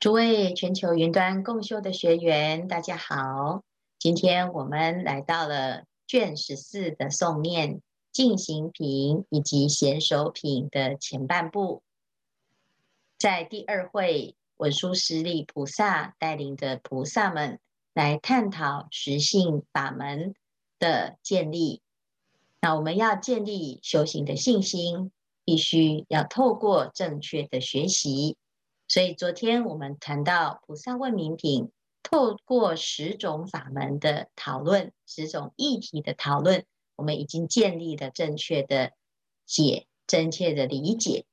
诸位全球云端共修的学员，大家好。今天我们来到了卷十四的诵念进行品以及贤首品的前半部，在第二会文殊师利菩萨带领着菩萨们来探讨实性法门的建立。那我们要建立修行的信心，必须要透过正确的学习。所以昨天我们谈到菩萨问明品，透过十种法门的讨论，十种议题的讨论，我们已经建立了正确的解，正确的理解。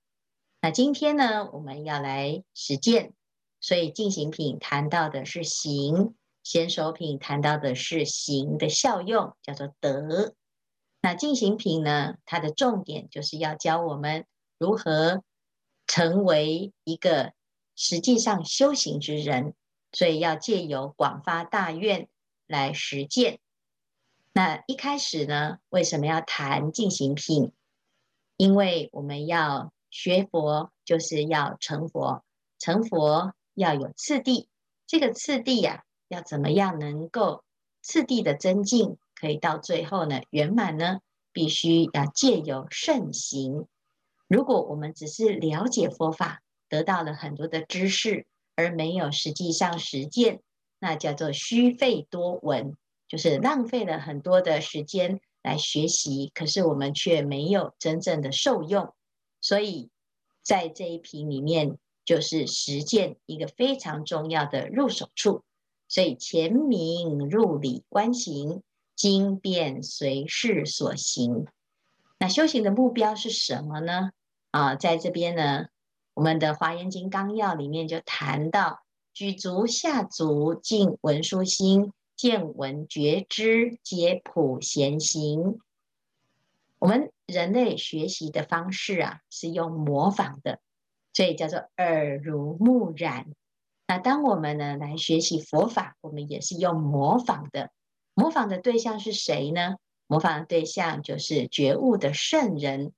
那今天呢，我们要来实践。所以进行品谈到的是行，先首品谈到的是行的效用，叫做德。那进行品呢，它的重点就是要教我们如何成为一个。实际上修行之人，所以要借由广发大愿来实践。那一开始呢，为什么要谈进行品？因为我们要学佛，就是要成佛。成佛要有次第，这个次第呀、啊，要怎么样能够次第的增进，可以到最后呢圆满呢？必须要借由慎行。如果我们只是了解佛法，得到了很多的知识，而没有实际上实践，那叫做虚费多闻，就是浪费了很多的时间来学习，可是我们却没有真正的受用。所以在这一品里面，就是实践一个非常重要的入手处。所以前明入理观行，经变随事所行。那修行的目标是什么呢？啊，在这边呢。我们的《华严经纲要》里面就谈到：举足下足尽文殊心，见闻觉知皆普贤行。我们人类学习的方式啊，是用模仿的，所以叫做耳濡目染。那当我们呢来学习佛法，我们也是用模仿的。模仿的对象是谁呢？模仿的对象就是觉悟的圣人。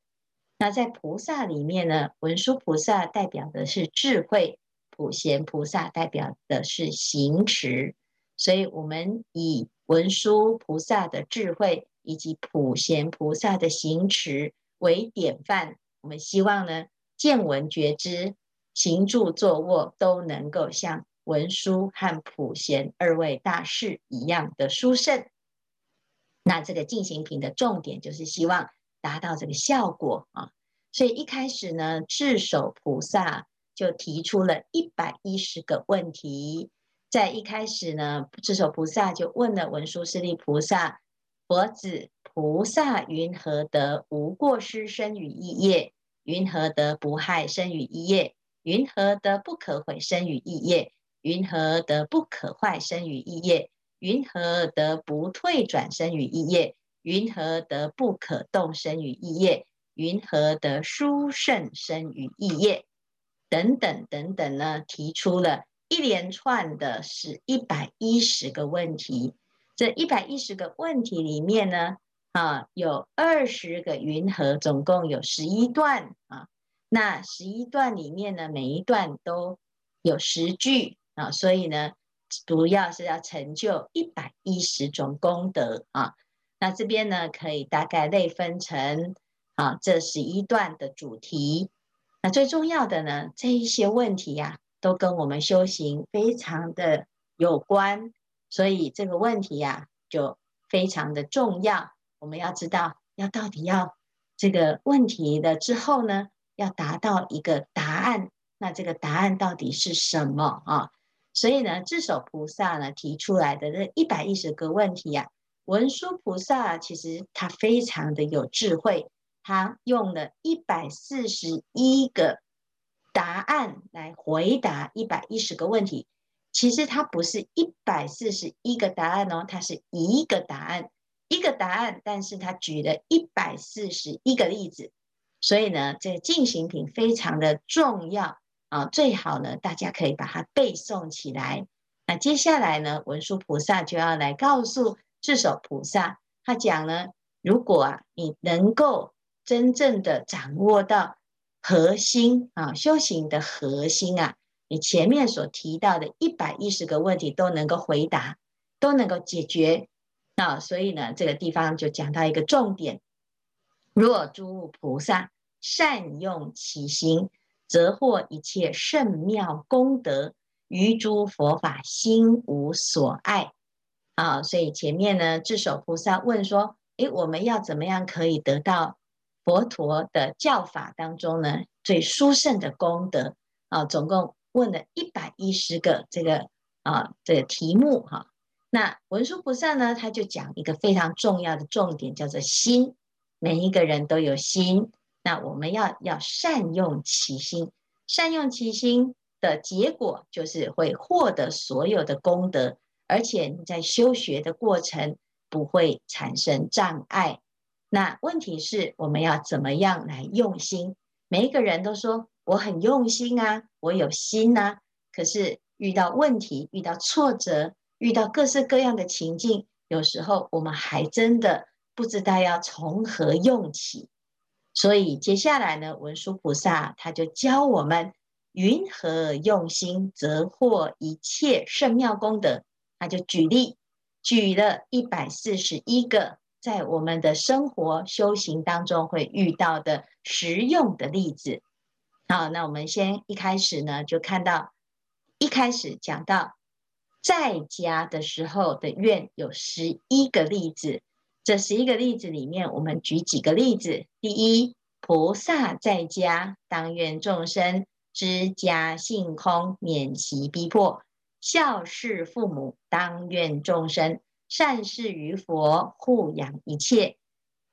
那在菩萨里面呢，文殊菩萨代表的是智慧，普贤菩萨代表的是行持，所以我们以文殊菩萨的智慧以及普贤菩萨的行持为典范。我们希望呢，见闻觉知、行住坐卧都能够像文殊和普贤二位大士一样的殊胜。那这个进行品的重点就是希望。达到这个效果啊，所以一开始呢，智首菩萨就提出了一百一十个问题。在一开始呢，智首菩萨就问了文殊师利菩萨：“佛子，菩萨云何得无过失身语意业？云何得不害身语意业？云何得不可毁身语意业？云何得不可坏身语意业？云何得不退转身语意业？”云何得不可动身于意业？云何得殊胜身于意业？等等等等呢？提出了一连串的是一百一十个问题。这一百一十个问题里面呢，啊，有二十个云何，总共有十一段啊。那十一段里面呢，每一段都有十句啊，所以呢，主要是要成就一百一十种功德啊。那这边呢，可以大概类分成啊，这十一段的主题。那最重要的呢，这一些问题呀、啊，都跟我们修行非常的有关，所以这个问题呀、啊，就非常的重要。我们要知道，要到底要这个问题的之后呢，要达到一个答案。那这个答案到底是什么啊？所以呢，智首菩萨呢提出来的这一百一十个问题呀、啊。文殊菩萨其实他非常的有智慧，他用了一百四十一个答案来回答一百一十个问题。其实他不是一百四十一个答案哦，他是一个答案，一个答案，但是他举了一百四十一个例子。所以呢，这个进行品非常的重要啊，最好呢大家可以把它背诵起来。那接下来呢，文殊菩萨就要来告诉。智首菩萨他讲呢，如果啊你能够真正的掌握到核心啊修行的核心啊，你前面所提到的一百一十个问题都能够回答，都能够解决。那所以呢，这个地方就讲到一个重点：若诸菩萨善用其心，则获一切圣妙功德，于诸佛法心无所碍。啊，所以前面呢，智首菩萨问说：“诶，我们要怎么样可以得到佛陀的教法当中呢最殊胜的功德？”啊，总共问了一百一十个这个啊这个题目哈。那文殊菩萨呢，他就讲一个非常重要的重点，叫做心。每一个人都有心，那我们要要善用其心，善用其心的结果就是会获得所有的功德。而且你在修学的过程不会产生障碍。那问题是我们要怎么样来用心？每一个人都说我很用心啊，我有心呐。可是遇到问题、遇到挫折、遇到各式各样的情境，有时候我们还真的不知道要从何用起。所以接下来呢，文殊菩萨他就教我们：云何用心，则获一切圣妙功德。他就举例，举了一百四十一个在我们的生活修行当中会遇到的实用的例子。好，那我们先一开始呢，就看到一开始讲到在家的时候的愿有十一个例子。这十一个例子里面，我们举几个例子。第一，菩萨在家当愿众生知家性空，免其逼迫。孝事父母，当愿众生善事于佛，护养一切；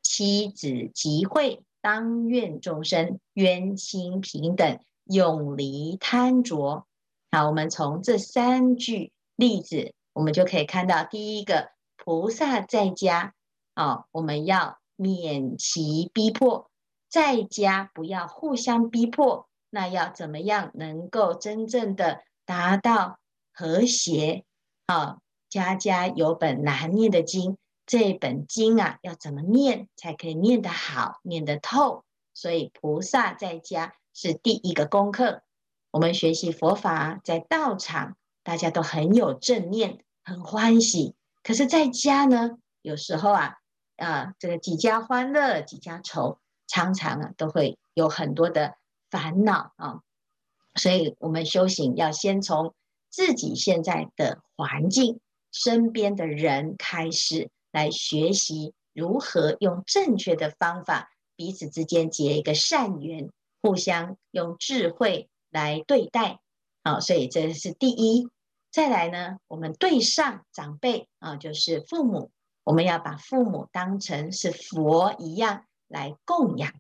妻子集会，当愿众生冤亲平等，永离贪着。好，我们从这三句例子，我们就可以看到，第一个菩萨在家啊，我们要免其逼迫，在家不要互相逼迫。那要怎么样能够真正的达到？和谐啊，家家有本难念的经，这本经啊，要怎么念才可以念得好、念得透？所以菩萨在家是第一个功课。我们学习佛法，在道场大家都很有正念，很欢喜。可是在家呢，有时候啊啊，这个几家欢乐几家愁，常常啊都会有很多的烦恼啊。所以我们修行要先从。自己现在的环境、身边的人开始来学习如何用正确的方法，彼此之间结一个善缘，互相用智慧来对待。啊，所以这是第一。再来呢，我们对上长辈啊，就是父母，我们要把父母当成是佛一样来供养。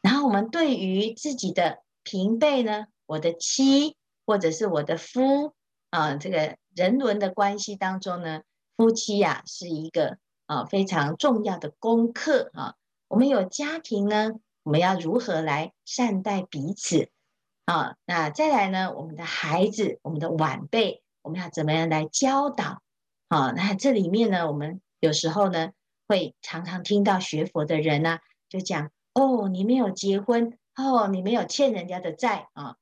然后我们对于自己的平辈呢，我的妻或者是我的夫。啊，这个人伦的关系当中呢，夫妻呀、是一个啊非常重要的功课啊。我们有家庭呢，我们要如何来善待彼此啊？那再来呢，我们的孩子、我们的晚辈，我们要怎么样来教导？啊，那这里面呢，我们有时候呢会常常听到学佛的人呢、就讲：哦，你没有结婚，哦，你没有欠人家的债啊，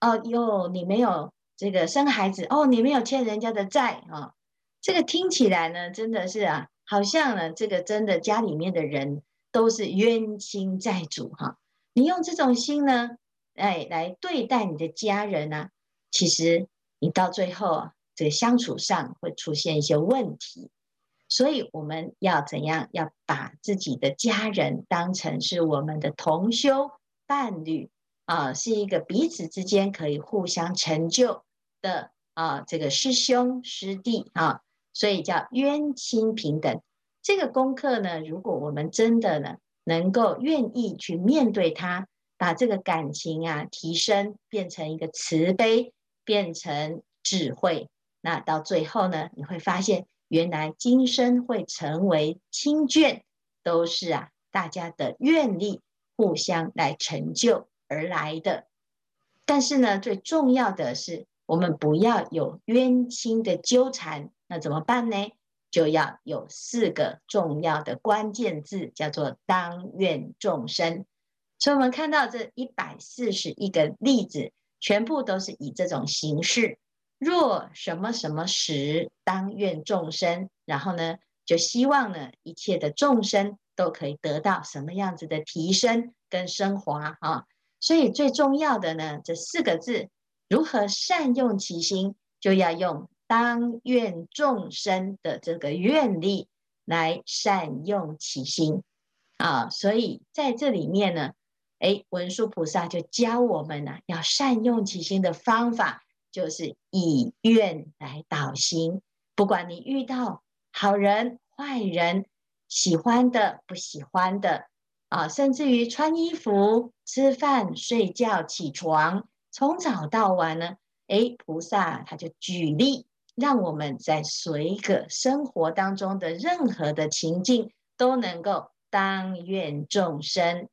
哦哟，你没有。这个生孩子哦，你没有欠人家的债啊、哦，这个听起来呢，真的是啊，好像呢，这个真的家里面的人都是冤亲债主哈、你用这种心呢，哎，来对待你的家人呢、啊，其实你到最后啊，这个相处上会出现一些问题。所以我们要怎样？要把自己的家人当成是我们的同修伴侣啊，是一个彼此之间可以互相成就。的啊，这个师兄师弟啊，所以叫冤亲平等。这个功课呢，如果我们真的呢，能够愿意去面对它，把这个感情啊提升，变成一个慈悲，变成智慧，那到最后呢，你会发现，原来今生会成为亲眷，都是啊大家的愿力互相来成就而来的。但是呢，最重要的是。我们不要有冤亲的纠缠，那怎么办呢？就要有四个重要的关键字，叫做当愿众生。所以，我们看到这一百四十一个例子，全部都是以这种形式。若什么什么时，当愿众生，然后呢，就希望呢，一切的众生都可以得到什么样子的提升跟升华啊。所以最重要的呢，这四个字，如何善用其心，就要用当愿众生的这个愿力来善用其心啊。所以在这里面呢，哎，文殊菩萨就教我们呢，要善用其心的方法，就是以愿来导心。不管你遇到好人、坏人，喜欢的、不喜欢的。啊，甚至于穿衣服、吃饭、睡觉、起床，从早到晚呢，诶，菩萨他就举例，让我们在随个生活当中的任何的情境，都能够当愿众生。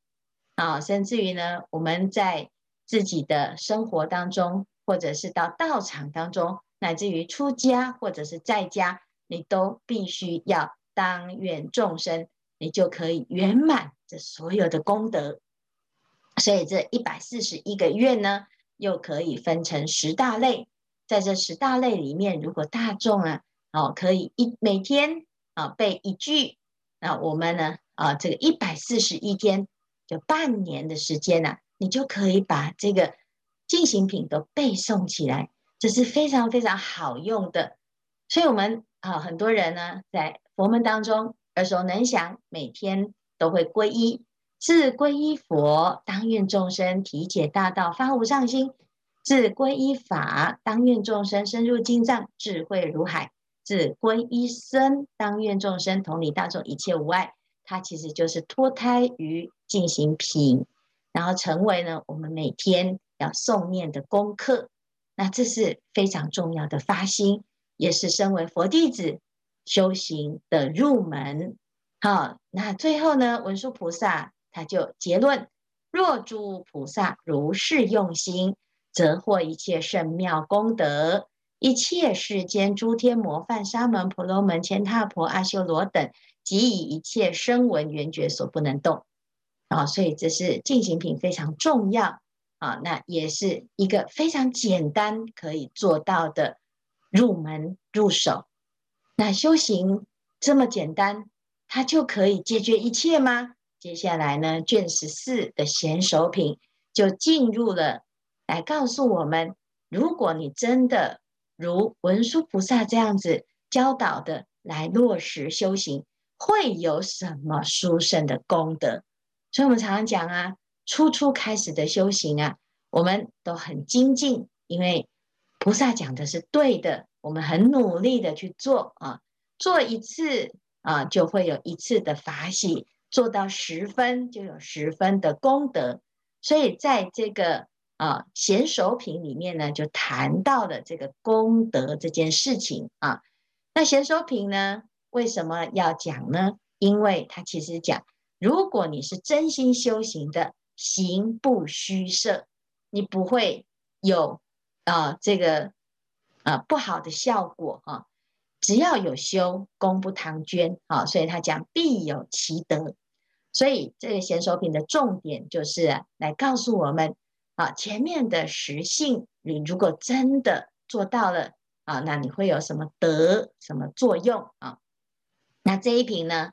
啊，甚至于呢，我们在自己的生活当中，或者是到道场当中，乃至于出家或者是在家，你都必须要当愿众生，你就可以圆满这。所有的功德，所以这一百四十一个愿呢，又可以分成十大类。在这十大类里面，如果大众啊，哦，可以一每天啊背一句，那我们呢啊，这个一百四十一天，就半年的时间呢，啊，你就可以把这个进行品都背诵起来，这是非常非常好用的。所以，我们啊，很多人呢，在佛门当中耳熟能详，每天。都会皈依，自皈依佛，当愿众生体解大道，发无上心；自皈依法，当愿众生深入经藏，智慧如海；自皈依僧，当愿众生同理大众，一切无碍。它其实就是脱胎于进行品，然后成为呢我们每天要诵念的功课。那这是非常重要的发心，也是身为佛弟子修行的入门。好，那最后呢，文殊菩萨他就结论：若诸菩萨如是用心，则获一切圣妙功德。一切世间诸天魔梵沙门婆罗门乾闥婆阿修罗等，即以一切声闻缘觉所不能动。啊，所以这是进行品非常重要啊，那也是一个非常简单可以做到的入门入手。那修行这么简单。它就可以解决一切吗？接下来呢，卷十四的贤首品就进入了，来告诉我们：如果你真的如文殊菩萨这样子教导的来落实修行，会有什么殊胜的功德？所以，我们常常讲啊，初初开始的修行啊，我们都很精进，因为菩萨讲的是对的，我们很努力的去做啊，做一次。啊，就会有一次的法喜，做到十分就有十分的功德。所以在这个啊贤首品里面呢，就谈到了这个功德这件事情啊。那贤首品呢，为什么要讲呢？因为它其实讲，如果你是真心修行的，行不虚设，你不会有啊这个啊不好的效果啊。只要有修，功不唐捐啊！所以他讲必有其德。所以这个贤首品的重点就是来告诉我们啊，前面的实性，你如果真的做到了啊，那你会有什么德、什么作用啊？那这一瓶呢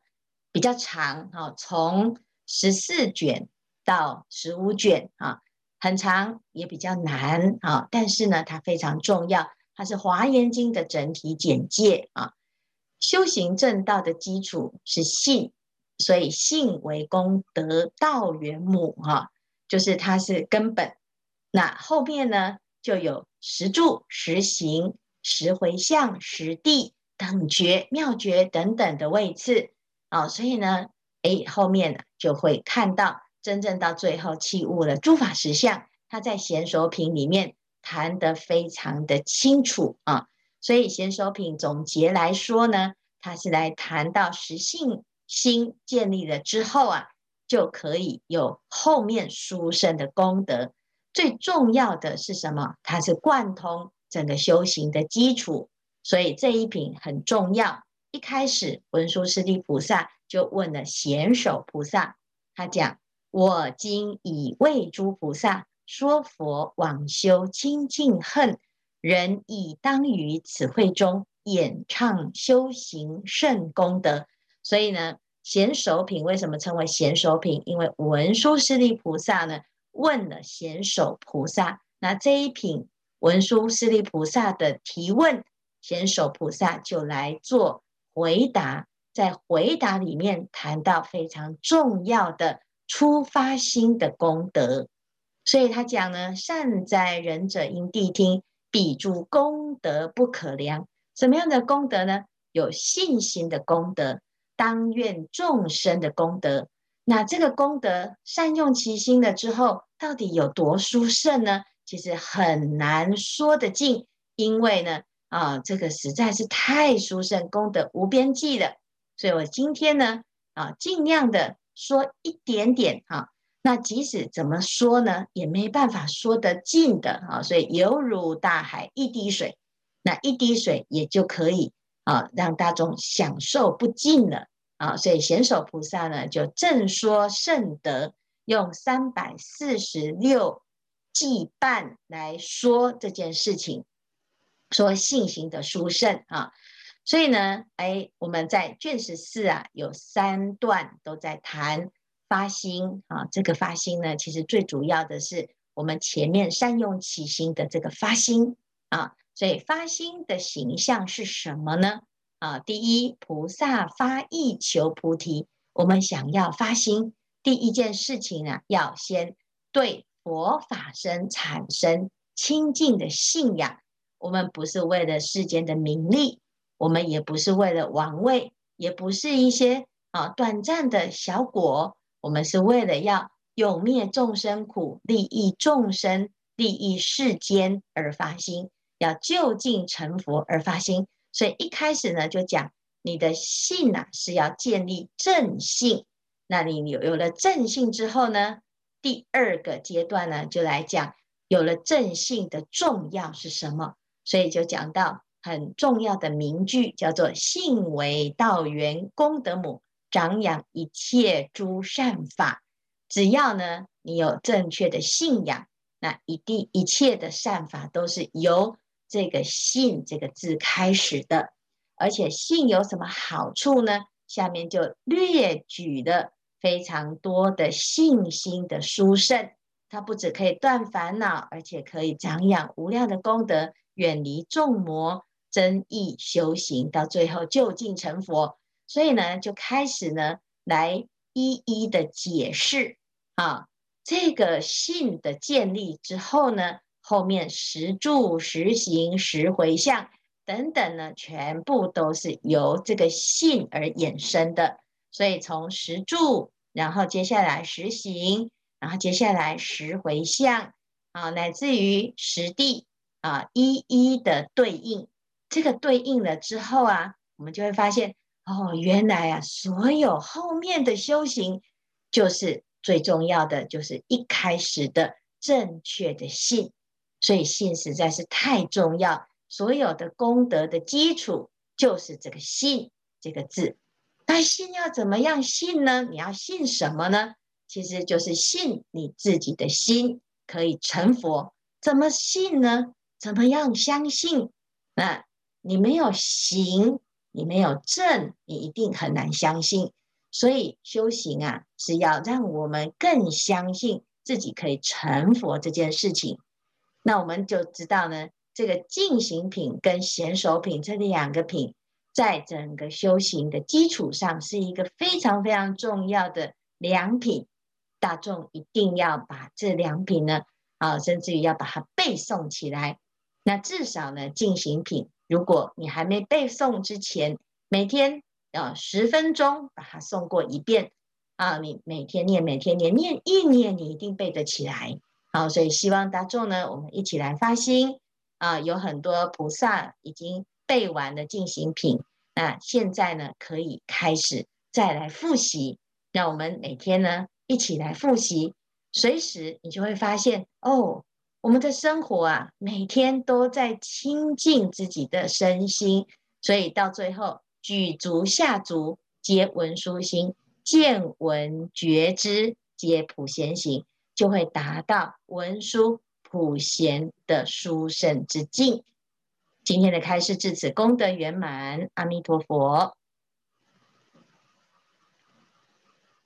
比较长啊，从十四卷到十五卷啊，很长也比较难啊，但是呢，它非常重要。它是《华严经》的整体简介啊。修行正道的基础是信，所以信为功德道源母哈，就是它是根本。那后面呢，就有十住、十行、十回向、十地等觉、妙觉等等的位次啊。所以呢，哎，后面就会看到真正到最后契悟了诸法实相。它在贤首品里面。谈得非常的清楚啊，所以贤首品总结来说呢，它是来谈到实性心建立了之后啊，就可以有后面殊胜的功德。最重要的是什么？它是贯通整个修行的基础，所以这一品很重要。一开始文殊师利菩萨就问了贤首菩萨，他讲：“我今已为诸菩萨。”说佛往修清净恨，人亦当于此会中演唱修行胜功德。所以呢，贤首品为什么称为贤首品？因为文殊师利菩萨呢问了贤首菩萨，那这一品文殊师利菩萨的提问，贤首菩萨就来做回答。在回答里面谈到非常重要的出发心的功德，所以他讲呢：善哉仁者应谛听，彼诸功德不可量。什么样的功德呢？有信心的功德，当愿众生的功德。那这个功德善用其心了之后，到底有多殊胜呢？其实很难说得尽，因为呢，啊，这个实在是太殊胜，功德无边际了。所以我今天呢，啊，尽量的说一点点哈。那即使怎么说呢，也没办法说得尽的啊。所以犹如大海一滴水，那一滴水也就可以啊，让大众享受不尽了啊。所以贤首菩萨呢，就正说圣德，用三百四十六计半来说这件事情，说信行的殊胜啊。所以呢，哎，我们在卷十四啊，有三段都在谈发心啊。这个发心呢，其实最主要的是我们前面善用其心的这个发心啊。所以发心的形象是什么呢？啊，第一，菩萨发意求菩提。我们想要发心，第一件事情啊，要先对佛法生产生清净的信仰。我们不是为了世间的名利。我们也不是为了王位，也不是一些啊短暂的小果，我们是为了要永灭众生苦，利益众生，利益世间而发心，要就近成佛而发心。所以一开始呢，就讲你的信啊是要建立正信。那你有有了正信之后呢，第二个阶段呢，就来讲有了正信的重要是什么？所以就讲到。很重要的名句叫做“信为道源功德母，长养一切诸善法”。只要呢，你有正确的信仰，那一定一切的善法都是由这个“信”这个字开始的。而且信有什么好处呢？下面就略举了非常多的信心的殊胜。它不只可以断烦恼，而且可以长养无量的功德，远离众魔。增益修行，到最后究竟成佛，所以呢，就开始呢来一一的解释啊，这个信的建立之后呢，后面十住、十行、十回向等等呢，全部都是由这个信而衍生的。所以从十住，然后接下来十行，然后接下来十回向啊，乃至于十地啊，一一的对应。这个对应了之后啊，我们就会发现哦，原来啊，所有后面的修行，就是最重要的，就是一开始的正确的信。所以信实在是太重要，所有的功德的基础就是这个信这个字。那信要怎么样信呢？你要信什么呢？其实就是信你自己的心可以成佛。怎么信呢？怎么样相信？那你没有行，你没有证，你一定很难相信。所以修行啊，是要让我们更相信自己可以成佛这件事情。那我们就知道呢，这个净行品跟贤首品这两个品，在整个修行的基础上，是一个非常非常重要的良品。大众一定要把这两品呢，啊，甚至于要把它背诵起来。那至少呢，净行品。如果你还没背诵之前，每天要十分钟把它诵过一遍啊！你每天念，每天念，念一念，你一定背得起来。好，所以希望大众呢，我们一起来发心啊！有很多菩萨已经背完的进行品，那现在呢，可以开始再来复习。让我们每天呢，一起来复习，随时你就会发现哦。我们的生活啊，每天都在清净自己的身心，所以到最后举足下足皆文殊心，见闻觉知皆普贤行，就会达到文殊普贤的殊胜之境。今天的开示至此功德圆满，阿弥陀佛。